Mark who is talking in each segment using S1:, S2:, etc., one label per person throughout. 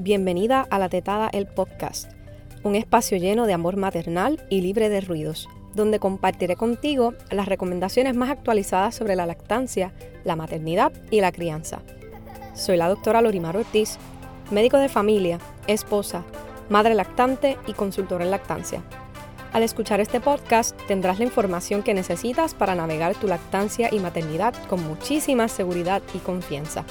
S1: Bienvenida a La Tetada el Podcast, un espacio lleno de amor maternal y libre de ruidos, donde compartiré contigo las recomendaciones más actualizadas sobre la lactancia, la maternidad y la crianza. Soy la doctora Lorimar Ortiz, médico de familia, esposa, madre lactante y consultora en lactancia. Al escuchar este podcast tendrás la información que necesitas para navegar tu lactancia y maternidad con muchísima seguridad y confianza.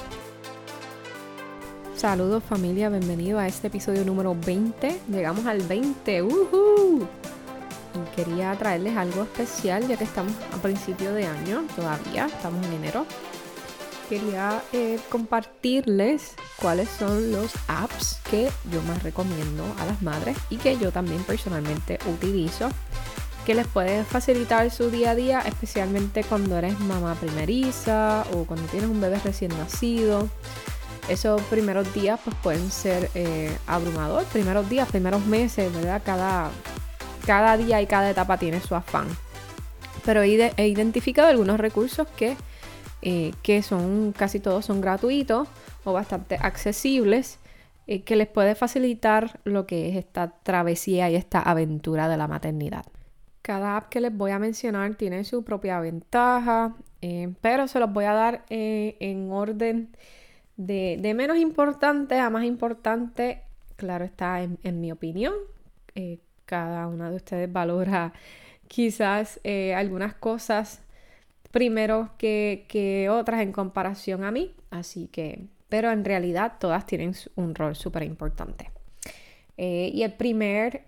S1: Saludos familia, bienvenido a este episodio número 20. Llegamos al 20. ¡Uhú! Y quería traerles algo especial ya que estamos a principio de año, todavía estamos en enero. Quería eh, compartirles cuáles son los apps que yo más recomiendo a las madres y que yo también personalmente utilizo que les puede facilitar su día a día, especialmente cuando eres mamá primeriza o cuando tienes un bebé recién nacido esos primeros días pues pueden ser eh, abrumador, primeros días, primeros meses, ¿verdad? Cada, cada día y cada etapa tiene su afán. Pero he, identificado algunos recursos que, eh, que son, casi todos son gratuitos o bastante accesibles, eh, que les puede facilitar lo que es esta travesía y esta aventura de la maternidad. Cada app que les voy a mencionar tiene su propia ventaja, pero se los voy a dar en orden de, menos importante a más importante, claro está, en, mi opinión. Eh, cada una de ustedes valora quizás eh, algunas cosas primero que, otras en comparación a mí. Así que, pero en realidad todas tienen un rol súper importante. Eh, y el primer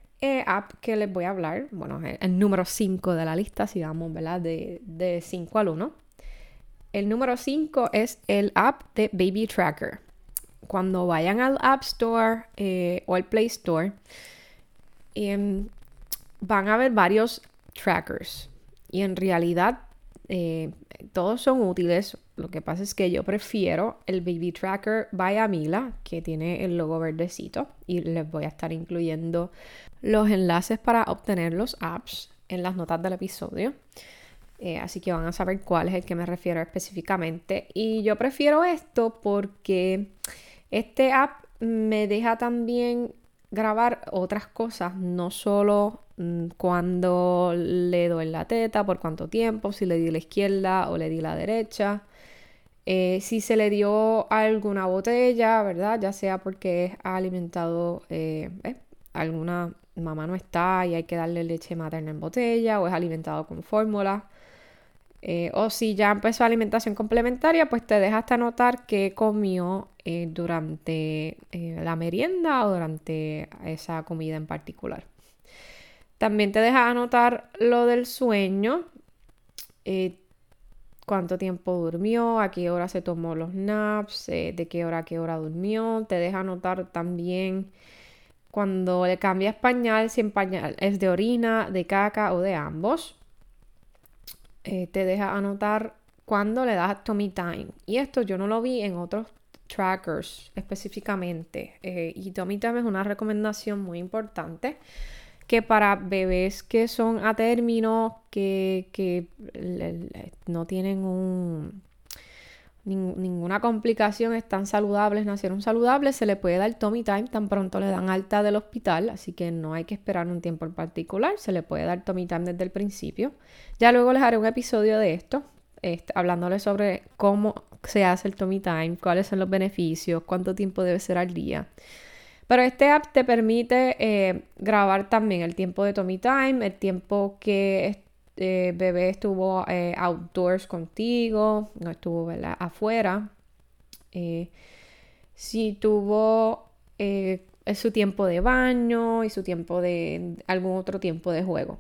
S1: app que les voy a hablar, bueno, el, número 5 de la lista, si vamos, ¿verdad? De 5 al 1 el número 5 es el app de Baby Tracker. Cuando vayan al App Store eh, o al Play Store, em, van a ver varios trackers. Y en realidad eh, todos son útiles. Lo que pasa es que yo prefiero el Baby Tracker by Amila, que tiene el logo verdecito. Y les voy a estar incluyendo los enlaces para obtener los apps en las notas del episodio. Eh, así que van a saber cuál es el que me refiero específicamente. Y yo prefiero esto porque este app me deja también grabar otras cosas, no solo mm, cuando le doy la teta, por cuánto tiempo, si le di la izquierda o le di la derecha. Eh, si se le dio alguna botella, ¿verdad? Ya sea porque ha alimentado, eh, alguna mamá no está y hay que darle leche materna en botella o es alimentado con fórmula. Eh, o si ya empezó alimentación complementaria, pues te deja hasta anotar qué comió eh, durante eh, la merienda o durante esa comida en particular. También te deja anotar lo del sueño, cuánto tiempo durmió, a qué hora se tomó los naps, de qué hora a qué hora durmió. Te deja anotar también cuando le cambias pañal, si en pañal es de orina, de caca o de ambos. Eh, te deja anotar cuando le das Tommy Time. Y esto yo no lo vi en otros trackers específicamente. Eh, y Tommy Time es una recomendación muy importante que para bebés que son a término, que, no tienen un, ninguna complicación, están saludables, nacieron saludables, se le puede dar Tommy Time tan pronto le dan alta del hospital, así que no hay que esperar un tiempo en particular, se le puede dar Tommy Time desde el principio. Ya luego les haré un episodio de esto, este, hablándoles sobre cómo se hace el Tommy Time, cuáles son los beneficios, cuánto tiempo debe ser al día. Pero este app te permite eh, grabar también el tiempo de Tommy Time, el tiempo que este bebé estuvo eh, outdoors contigo, no estuvo afuera. Eh, si tuvo eh, su tiempo de baño y su tiempo de algún otro tiempo de juego.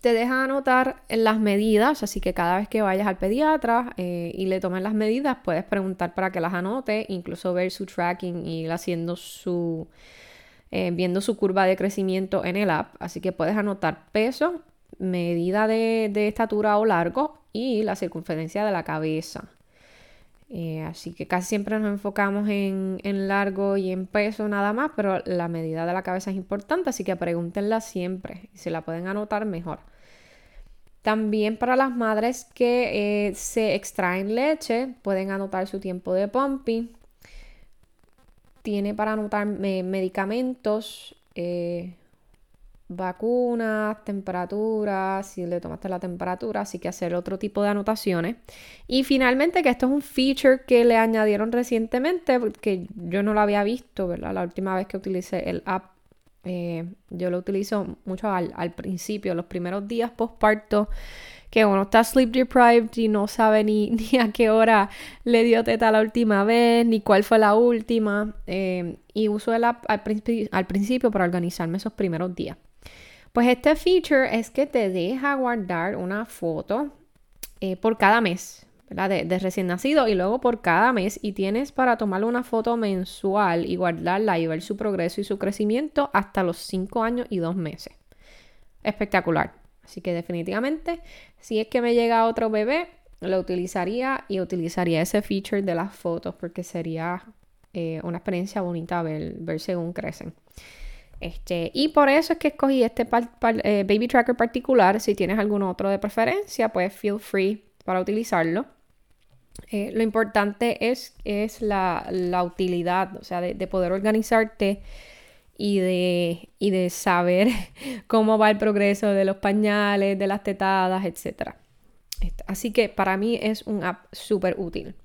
S1: Te deja anotar las medidas, así que cada vez que vayas al pediatra y le tomen las medidas, puedes preguntar para que las anote, incluso ver su tracking y haciendo su, viendo su curva de crecimiento en el app. Así que puedes anotar peso, medida de, estatura o largo y la circunferencia de la cabeza. Eh, así que casi siempre nos enfocamos en, largo y en peso nada más, pero la medida de la cabeza es importante, así que pregúntenla siempre. Si la pueden anotar, mejor. También para las madres que eh, se extraen leche, pueden anotar su tiempo de pumping. tiene para anotar medicamentos, eh, vacunas, temperaturas, si le tomaste la temperatura, así que hacer otro tipo de anotaciones. Y finalmente que esto es un feature que le añadieron recientemente, porque yo no lo había visto, ¿verdad? La última vez que utilicé el app, eh, yo lo utilizo mucho al, al principio, los primeros días postparto que uno está sleep deprived y no sabe ni, ni, a qué hora le dio teta la última vez, ni cuál fue la última. Eh, y uso el app al, al principio para organizarme esos primeros días. Pues este feature es que te deja guardar una foto eh, por cada mes. De, de, recién nacido y luego por cada mes y tienes para tomarle una foto mensual y guardarla y ver su progreso y su crecimiento hasta los 5 años y 2 meses. Espectacular. Así que definitivamente, si es que me llega otro bebé, lo utilizaría y utilizaría ese feature de las fotos porque sería eh, una experiencia bonita ver, ver, según crecen. Este, y por eso es que escogí este eh, baby tracker particular. Si tienes algún otro de preferencia, pues feel free para utilizarlo. Eh, lo importante es, la, utilidad, o sea, de, de poder organizarte y de, saber cómo va el progreso de los pañales, de las tetadas, etc. Así que para mí es un app súper útil.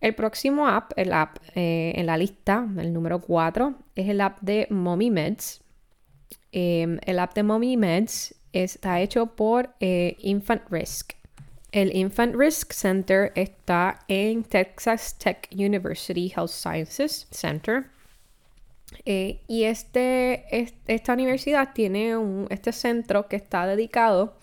S1: El próximo app, el app eh, en la lista, el número 4, es el app de Mommy Meds. Em, el app de Mommy Meds está hecho por eh, Infant Risk. El Infant Risk Center está en Texas Tech University Health Sciences Center eh, y este, esta universidad tiene un, este centro que está dedicado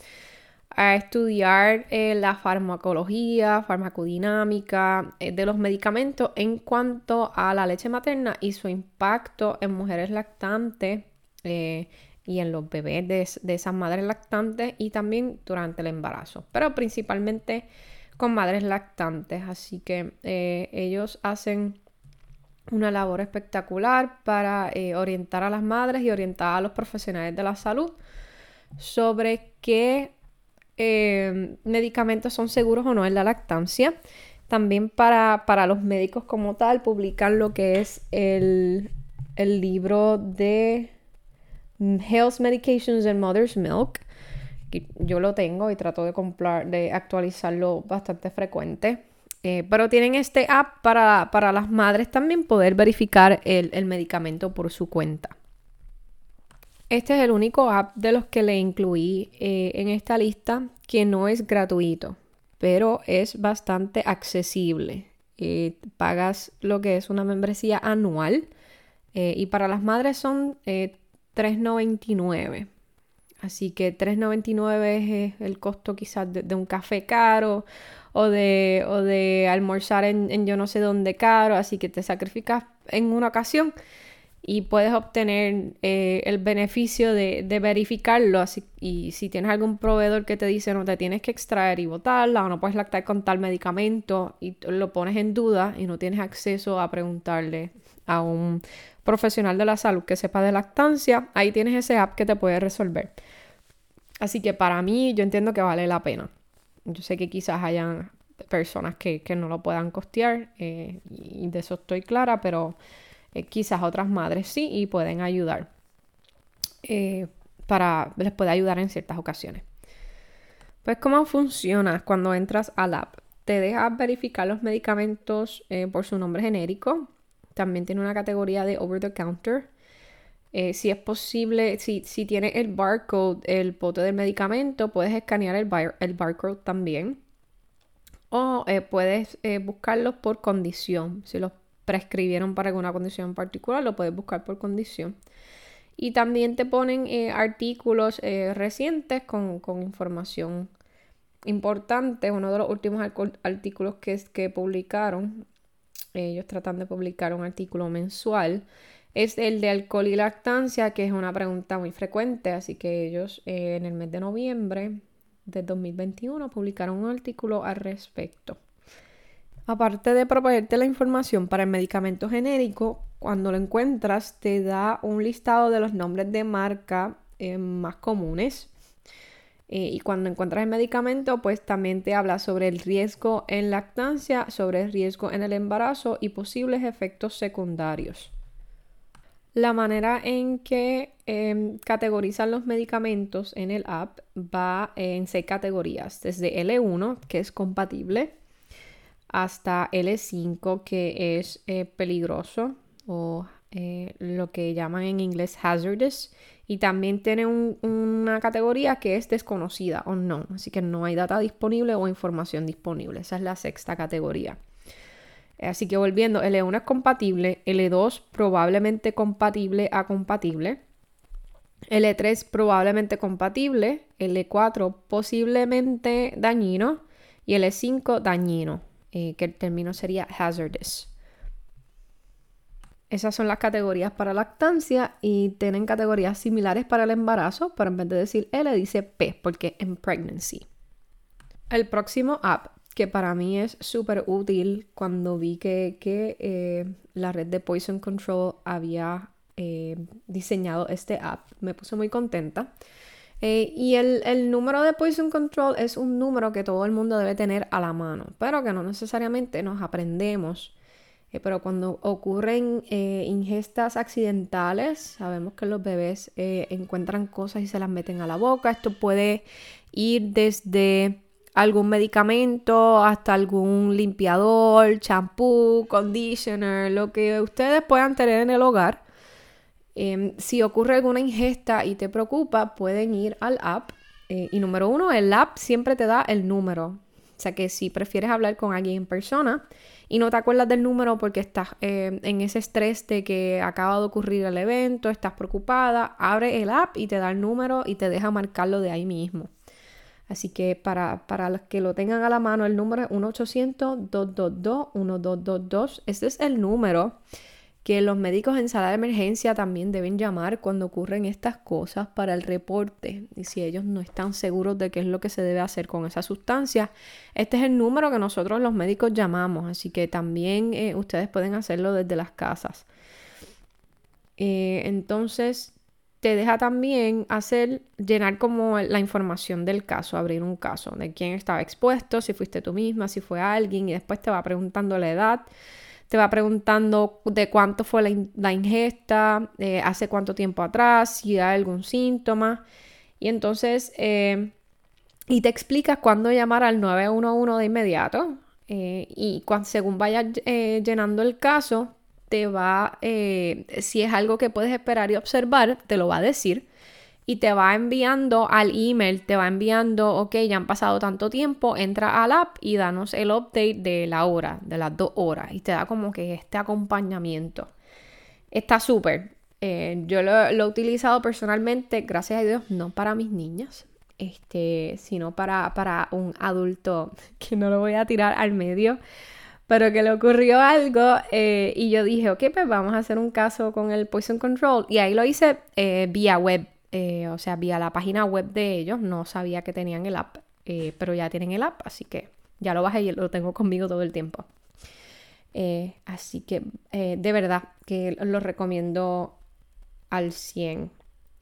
S1: a estudiar eh, la farmacología, farmacodinámica eh, de los medicamentos en cuanto a la leche materna y su impacto en mujeres lactantes y en los bebés de, esas madres lactantes y también durante el embarazo, pero principalmente con madres lactantes. Así que ellos hacen una labor espectacular para eh, orientar a las madres y orientar a los profesionales de la salud sobre qué eh, medicamentos son seguros o no en la lactancia. También para, los médicos como tal, publican lo que es el, el libro de Health Medications in Mother's Milk. Yo lo tengo y trato de, comprar, de actualizarlo bastante frecuente. Eh, pero tienen este app para, las madres también poder verificar el, medicamento por su cuenta. Este es el único app de los que le incluí eh, en esta lista que no es gratuito, pero es bastante accesible. Eh, pagas lo que es una membresía anual y para las madres son $3.99. Así que $3.99 es el costo quizás de, un café caro o de, o de almorzar en, yo no sé dónde caro, así que te sacrificas en una ocasión y puedes obtener eh, el beneficio de, verificarlo. Así, y si tienes algún proveedor que te dice no te tienes que extraer y botarla o no puedes lactar con tal medicamento y lo pones en duda y no tienes acceso a preguntarle a un profesional de la salud que sepa de lactancia, ahí tienes ese app que te puede resolver. Así que para mí yo entiendo que vale la pena. Yo sé que quizás hayan personas que, no lo puedan costear eh, y de eso estoy clara, pero eh, quizás otras madres sí y pueden ayudar. Eh, para, les puede ayudar en ciertas ocasiones. Pues cómo funciona cuando entras al app. Te deja verificar los medicamentos por su nombre genérico. También tiene una categoría de over the counter. si es posible, si, si tiene el barcode, el pote del medicamento, puedes escanear el, el barcode también. O eh, puedes eh, buscarlos por condición. Si los prescribieron para alguna condición particular, lo puedes buscar por condición. Y también te ponen eh, artículos recientes con, información importante. Uno de los últimos artículos que, que publicaron, ellos tratan de publicar un artículo mensual, es el de alcohol y lactancia, que es una pregunta muy frecuente. Así que ellos en el mes de noviembre de 2021 publicaron un artículo al respecto. Aparte de proponerte la información para el medicamento genérico, cuando lo encuentras te da un listado de los nombres de marca eh, más comunes. Eh, y cuando encuentras el medicamento, pues también te habla sobre el riesgo en lactancia, sobre el riesgo en el embarazo y posibles efectos secundarios. La manera en que em, categorizan los medicamentos en el app va en seis categorías, desde L1, que es compatible, hasta L5, que es eh, peligroso o eh, lo que llaman en inglés hazardous. Y también tiene una categoría que es desconocida o no, así que no hay data disponible o información disponible. Esa es la sexta categoría. Así que volviendo, L1 es compatible, L2 probablemente compatible a compatible, L3 probablemente compatible, L4 posiblemente dañino y L5 dañino, eh, que el término sería hazardous. Esas son las categorías para lactancia y tienen categorías similares para el embarazo, pero en vez de decir L dice P porque en pregnancy. El próximo app que para mí es súper útil cuando vi que, eh, la red de Poison Control había eh, diseñado este app. Me puse muy contenta. Eh, y el, número de Poison Control es un número que todo el mundo debe tener a la mano, pero que no necesariamente nos aprendemos. pero cuando ocurren ingestas accidentales, sabemos que los bebés encuentran cosas y se las meten a la boca. Esto puede ir desde algún medicamento, hasta algún limpiador, champú, conditioner, lo que ustedes puedan tener en el hogar. Em, si ocurre alguna ingesta y te preocupa, pueden ir al app. Eh, y número uno, el app siempre te da el número. O sea que si prefieres hablar con alguien en persona y no te acuerdas del número porque estás em, en ese estrés de que acaba de ocurrir el evento, estás preocupada, abre el app y te da el número y te deja marcarlo de ahí mismo. Así que para, los que lo tengan a la mano, el número es 1-800-222-1222. Este es el número que los médicos en sala de emergencia también deben llamar cuando ocurren estas cosas para el reporte. Y si ellos no están seguros de qué es lo que se debe hacer con esa sustancia, este es el número que nosotros los médicos llamamos. Así que también eh, ustedes pueden hacerlo desde las casas. Eh, entonces, te deja también hacer, llenar como la información del caso, abrir un caso, de quién estaba expuesto, si fuiste tú misma, si fue alguien, y después te va preguntando la edad, te va preguntando de cuánto fue la, ingesta, eh, hace cuánto tiempo atrás, si hay algún síntoma, y entonces, eh, y te explicas cuándo llamar al 911 de inmediato, eh, y según vayas llenando el caso, te va, si es algo que puedes esperar y observar, te lo va a decir y te va enviando al email, te va enviando, ok, ya han pasado tanto tiempo, entra al app y danos el update de la hora, de las dos horas, y te da como que este acompañamiento. Está súper. Eh, yo lo, he utilizado personalmente, gracias a Dios, no para mis niñas, este, sino para, para un adulto que no lo voy a tirar al medio pero que le ocurrió algo eh, y yo dije, ok, pues vamos a hacer un caso con el Poison Control. Y ahí lo hice eh, vía web, eh, o sea, vía la página web de ellos. No sabía que tenían el app, pero ya tienen el app, así que ya lo bajé y lo tengo conmigo todo el tiempo. así que de verdad que lo recomiendo al 100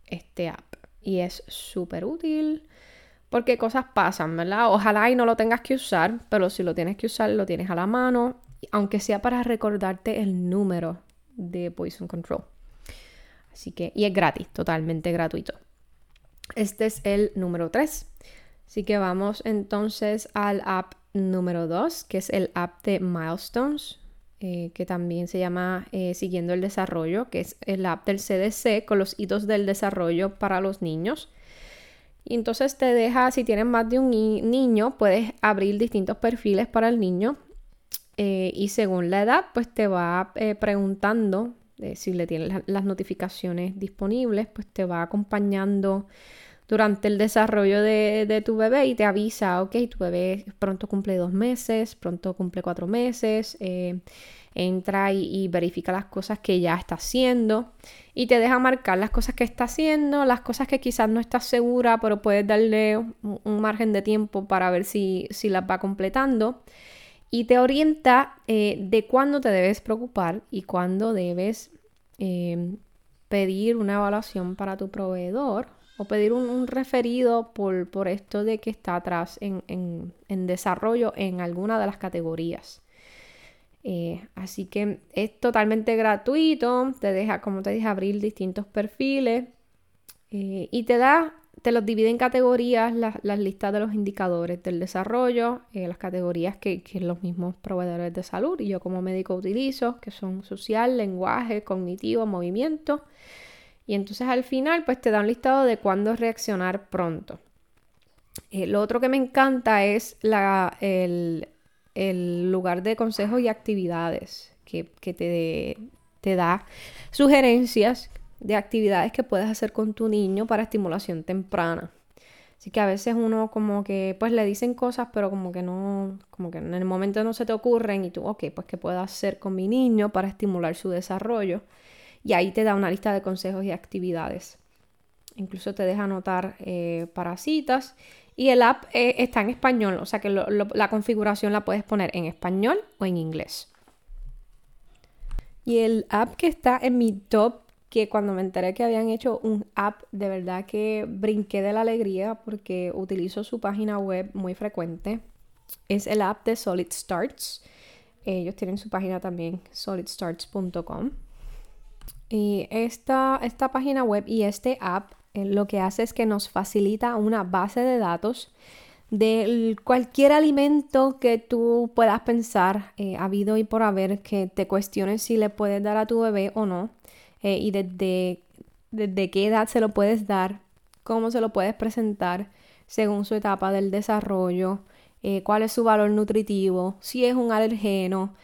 S1: este app. Y es súper útil porque cosas pasan, ¿verdad? Ojalá y no lo tengas que usar, pero si lo tienes que usar, lo tienes a la mano, aunque sea para recordarte el número de Poison Control. Así que, y es gratis, totalmente gratuito. Este es el número 3. Así que vamos entonces al app número 2, que es el app de Milestones, eh, que también se llama eh, Siguiendo el Desarrollo, que es el app del CDC con los hitos del desarrollo para los niños. Y entonces te deja, si tienes más de un niño, puedes abrir distintos perfiles para el niño. Eh, y según la edad, pues te va preguntando eh, si le tienes las notificaciones disponibles, pues te va acompañando durante el desarrollo de, tu bebé y te avisa, ok, tu bebé pronto cumple dos meses, pronto cumple cuatro meses entra y, verifica las cosas que ya está haciendo y te deja marcar las cosas que está haciendo, las cosas que quizás no estás segura, pero puedes darle un, margen de tiempo para ver si, las va completando. Y te orienta eh, de cuándo te debes preocupar y cuándo debes em, pedir una evaluación para tu proveedor o pedir un, referido por, esto de que está atrás en desarrollo en alguna de las categorías. Eh, así que es totalmente gratuito, te deja, como te dije, abrir distintos perfiles eh, y te da, te los divide en categorías, las listas de los indicadores del desarrollo, eh, las categorías que, que, los mismos proveedores de salud y yo como médico utilizo, que son social, lenguaje, cognitivo, movimiento. Y entonces al final pues te da un listado de cuándo reaccionar pronto. lo otro que me encanta es la, el, el lugar de consejos y actividades que, te, te da sugerencias de actividades que puedes hacer con tu niño para estimulación temprana. Así que a veces uno como que pues le dicen cosas, pero como que no, como que en el momento no se te ocurren y tú, ok, pues qué puedo hacer con mi niño para estimular su desarrollo. Y ahí te da una lista de consejos y actividades. Incluso te deja anotar eh, para citas y el app eh, está en español, o sea que la configuración la puedes poner en español o en inglés. Y el app que está en mi top, que cuando me enteré que habían hecho un app, de verdad que brinqué de la alegría porque utilizo su página web muy frecuente, es el app de Solid Starts. Ellos tienen su página también, solidstarts.com. Y esta, esta página web y este app eh, lo que hace es que nos facilita una base de datos de cualquier alimento que tú puedas pensar, eh, habido y por haber, que te cuestiones si le puedes dar a tu bebé o no, eh, y desde, desde qué edad se lo puedes dar, cómo se lo puedes presentar según su etapa del desarrollo, cuál es su valor nutritivo, si es un alergeno,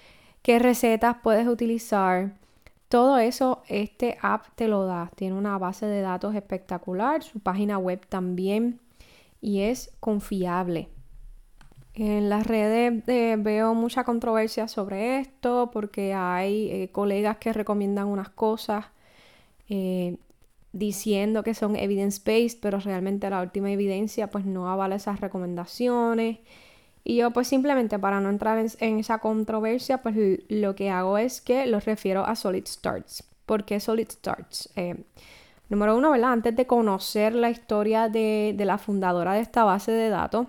S1: qué recetas puedes utilizar, todo eso este app te lo da. Tiene una base de datos espectacular, su página web también y es confiable. En las redes eh, veo mucha controversia sobre esto porque hay eh, colegas que recomiendan unas cosas eh, diciendo que son evidence-based, pero realmente la última evidencia pues no avala esas recomendaciones. Y yo pues simplemente para no entrar en, esa controversia, pues lo que hago es que los refiero a Solid Starts. ¿Por qué Solid Starts? Número uno, ¿verdad? Antes de conocer la historia de, la fundadora de esta base de datos,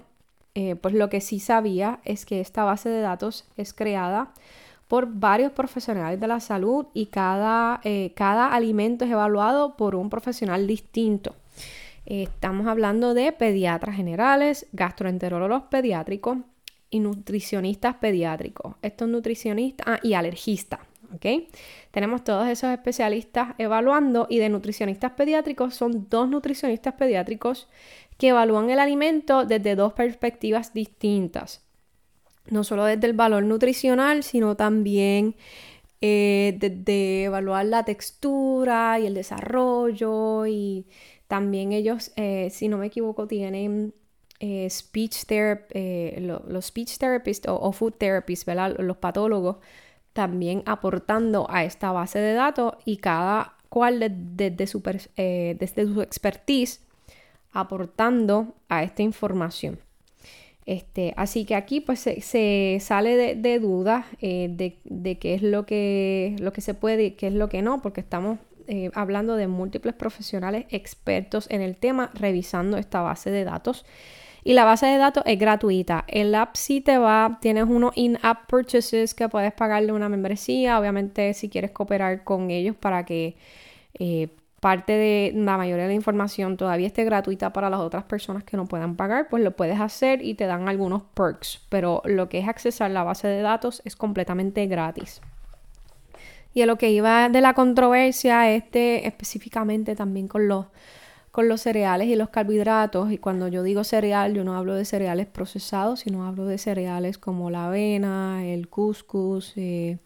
S1: eh, pues lo que sí sabía es que esta base de datos es creada por varios profesionales de la salud y cada, eh, cada alimento es evaluado por un profesional distinto. Estamos hablando de pediatras generales, gastroenterólogos pediátricos y nutricionistas pediátricos. Estos nutricionistas ah, y alergistas. Tenemos todos esos especialistas evaluando y de nutricionistas pediátricos son dos nutricionistas pediátricos que evalúan el alimento desde dos perspectivas distintas. No solo desde el valor nutricional, sino también eh, desde evaluar la textura y el desarrollo y también ellos, eh, si no me equivoco, tienen eh, speech therapy, eh, los speech therapists o, food therapists, ¿verdad? Los patólogos también aportando a esta base de datos y cada cual desde, su, desde su expertise aportando a esta información. Este, así que aquí pues se, sale de, de dudas de, de, qué es lo que, lo que se puede y qué es lo que no, porque estamos eh, hablando de múltiples profesionales expertos en el tema revisando esta base de datos. Y la base de datos es gratuita. El app sí te va, tienes unos in-app purchases que puedes pagarle una membresía. Obviamente, si quieres cooperar con ellos para que eh, parte de la mayoría de la información todavía esté gratuita para las otras personas que no puedan pagar, pues lo puedes hacer y te dan algunos perks. Pero lo que es accesar la base de datos es completamente gratis. Y a lo que iba de la controversia, este específicamente también con los, con los cereales y los carbohidratos. Y cuando yo digo cereal, yo no hablo de cereales procesados, sino hablo de cereales como la avena, el couscous, eh,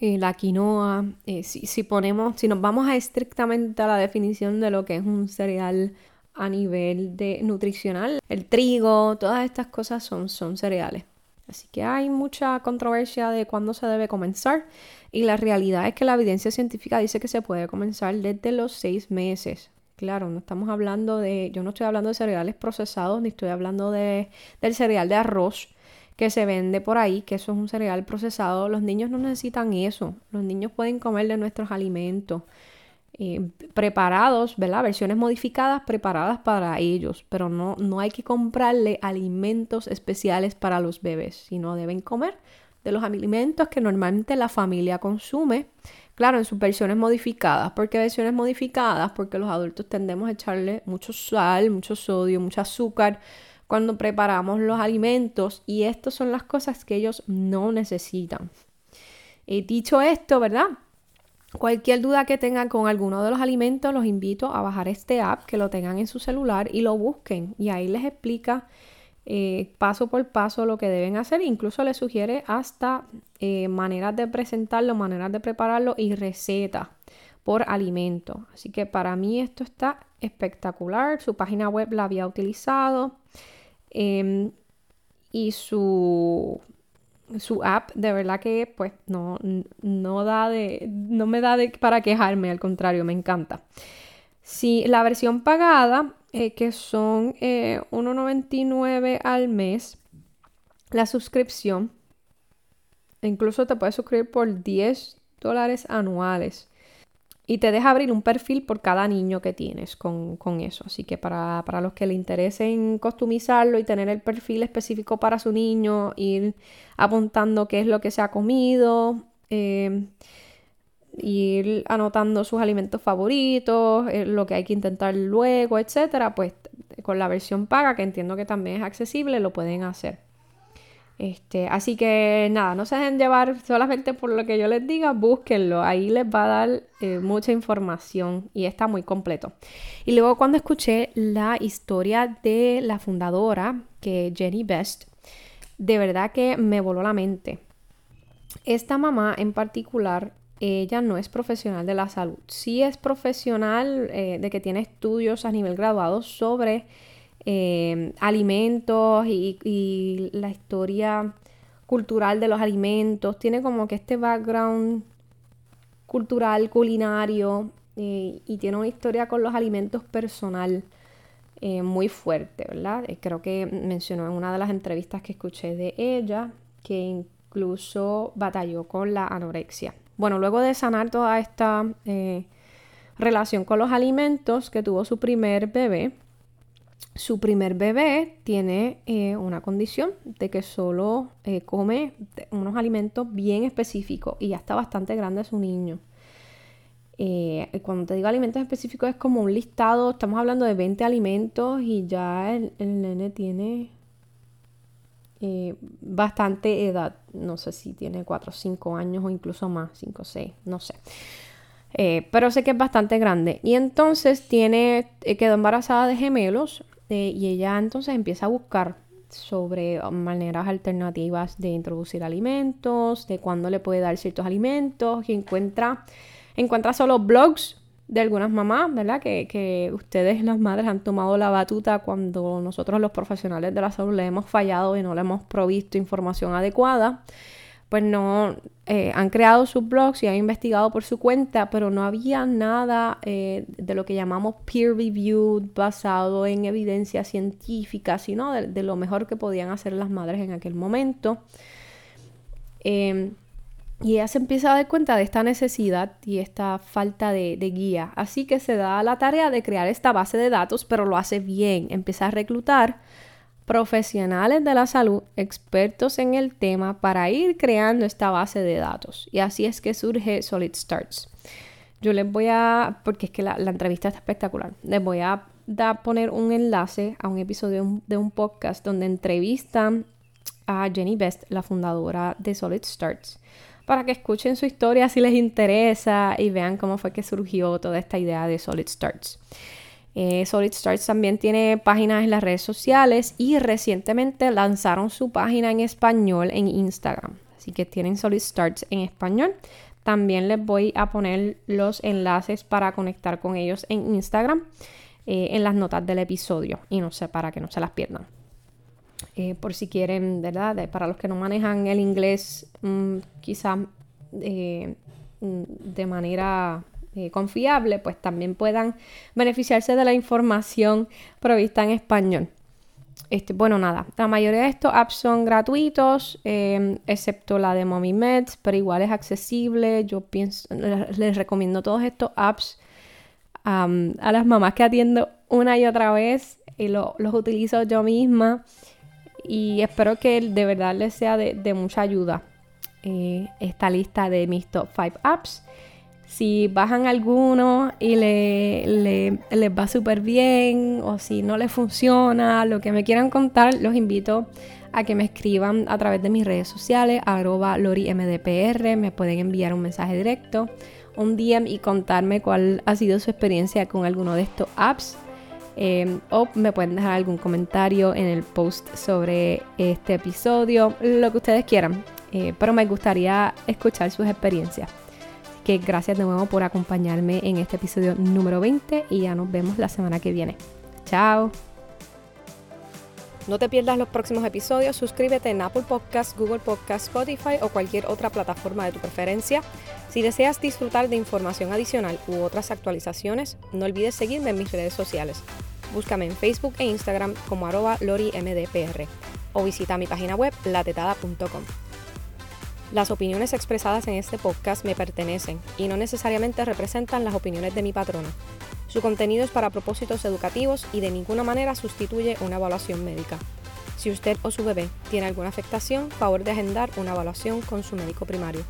S1: eh, la quinoa. Eh, si, si, ponemos, si nos vamos a estrictamente a la definición de lo que es un cereal a nivel de nutricional, el trigo, todas estas cosas son, son cereales. Así que hay mucha controversia de cuándo se debe comenzar y la realidad es que la evidencia científica dice que se puede comenzar desde los seis meses. Claro, no estamos hablando de, yo no estoy hablando de cereales procesados, ni estoy hablando de, del cereal de arroz que se vende por ahí, que eso es un cereal procesado. Los niños no necesitan eso. Los niños pueden comer de nuestros alimentos. Eh, preparados, ¿verdad? Versiones modificadas preparadas para ellos, pero no, no hay que comprarle alimentos especiales para los bebés, sino deben comer de los alimentos que normalmente la familia consume. Claro, en sus versiones modificadas. ¿Por qué versiones modificadas? Porque los adultos tendemos a echarle mucho sal, mucho sodio, mucho azúcar cuando preparamos los alimentos y estas son las cosas que ellos no necesitan. Y dicho esto, ¿verdad? Cualquier duda que tengan con alguno de los alimentos, los invito a bajar este app, que lo tengan en su celular y lo busquen. Y ahí les explica eh, paso por paso lo que deben hacer. Incluso les sugiere hasta eh, maneras de presentarlo, maneras de prepararlo y recetas por alimento. Así que para mí esto está espectacular. Su página web la había utilizado. Em, y su, su app, de verdad que pues no, no da de, no me da de, para quejarme, al contrario, me encanta. Si la versión pagada, eh, que son 1.99 eh, al mes, la suscripción, incluso te puedes suscribir por 10 dólares anuales y te deja abrir un perfil por cada niño que tienes con, eso. Así que para, los que le interesen customizarlo y tener el perfil específico para su niño, ir apuntando qué es lo que se ha comido, eh, ir anotando sus alimentos favoritos, eh, lo que hay que intentar luego, etcétera, pues con la versión paga, que entiendo que también es accesible, lo pueden hacer. Este, así que nada, no se dejen llevar solamente por lo que yo les diga, búsquenlo, ahí les va a dar eh, mucha información y está muy completo. Y luego cuando escuché la historia de la fundadora, que Jenny Best, de verdad que me voló la mente. Esta mamá en particular, ella no es profesional de la salud, sí es profesional eh, de que tiene estudios a nivel graduado sobre eh, alimentos y, la historia cultural de los alimentos. Tiene como que este background cultural, culinario eh, y tiene una historia con los alimentos personal eh, muy fuerte, ¿verdad? creo que mencionó en una de las entrevistas que escuché de ella que incluso batalló con la anorexia. Bueno, luego de sanar toda esta relación con los alimentos que tuvo su primer bebé, su primer bebé tiene eh, una condición de que solo eh, come unos alimentos bien específicos y ya está bastante grande su niño. Eh, cuando te digo alimentos específicos es como un listado, estamos hablando de 20 alimentos y ya el, nene tiene bastante edad, no sé si tiene 4 o 5 años o incluso más, 5 o 6, no sé. Pero sé que es bastante grande. Y entonces tiene, quedó embarazada de gemelos este, y ella entonces empieza a buscar sobre maneras alternativas de introducir alimentos, de cuándo le puede dar ciertos alimentos y encuentra, encuentra solo blogs de algunas mamás, ¿verdad? Que, que ustedes las madres han tomado la batuta cuando nosotros los profesionales de la salud le hemos fallado y no le hemos provisto información adecuada pues no eh, han creado sus blogs y han investigado por su cuenta, pero no había nada eh, de lo que llamamos peer reviewed basado en evidencia científica, sino de, lo mejor que podían hacer las madres en aquel momento. Em, y ella se empieza a dar cuenta de esta necesidad y esta falta de, de, guía. Así que se da la tarea de crear esta base de datos, pero lo hace bien. Empieza a reclutar profesionales de la salud, expertos en el tema, para ir creando esta base de datos. Y así es que surge Solid Starts. Yo les voy a, porque es que la, entrevista está espectacular, les voy a poner un enlace a un episodio de un podcast donde entrevistan a Jenny Best, la fundadora de Solid Starts, para que escuchen su historia si les interesa y vean cómo fue que surgió toda esta idea de Solid Starts. Eh, Solid Starts también tiene páginas en las redes sociales y recientemente lanzaron su página en español en Instagram. Así que tienen Solid Starts en español. También les voy a poner los enlaces para conectar con ellos en Instagram eh, en las notas del episodio y no sé para que no se las pierdan. Eh, por si quieren, ¿verdad? para los que no manejan el inglés, mm, quizá mm, de manera eh, confiable, pues también puedan beneficiarse de la información provista en español. Este, bueno, nada, la mayoría de estos apps son gratuitos, em, excepto la de Mommy Meds, pero igual es accesible. Yo pienso, les, recomiendo todos estos apps a las mamás que atiendo una y otra vez y los utilizo yo misma y espero que de verdad les sea de mucha ayuda. eh, esta lista de mis top 5 apps. Si bajan alguno y le, les va súper bien o si no les funciona, lo que me quieran contar, los invito a que me escriban a través de mis redes sociales, arroba lorimdpr, me pueden enviar un mensaje directo, un DM y contarme cuál ha sido su experiencia con alguno de estos apps. Eh, o me pueden dejar algún comentario en el post sobre este episodio, lo que ustedes quieran. Eh, pero me gustaría escuchar sus experiencias que gracias de nuevo por acompañarme en este episodio número 20 y ya nos vemos la semana que viene. Chao. No te pierdas los próximos episodios, suscríbete en Apple Podcasts, Google Podcasts, Spotify o cualquier otra plataforma de tu preferencia. Si deseas disfrutar de información adicional u otras actualizaciones, no olvides seguirme en mis redes sociales. Búscame en Facebook e Instagram como arroba lorimdpr o visita mi página web latetada.com. Las opiniones expresadas en este podcast me pertenecen y no necesariamente representan las opiniones de mi patrona. Su contenido es para propósitos educativos y de ninguna manera sustituye una evaluación médica. Si usted o su bebé tiene alguna afectación, favor de agendar una evaluación con su médico primario.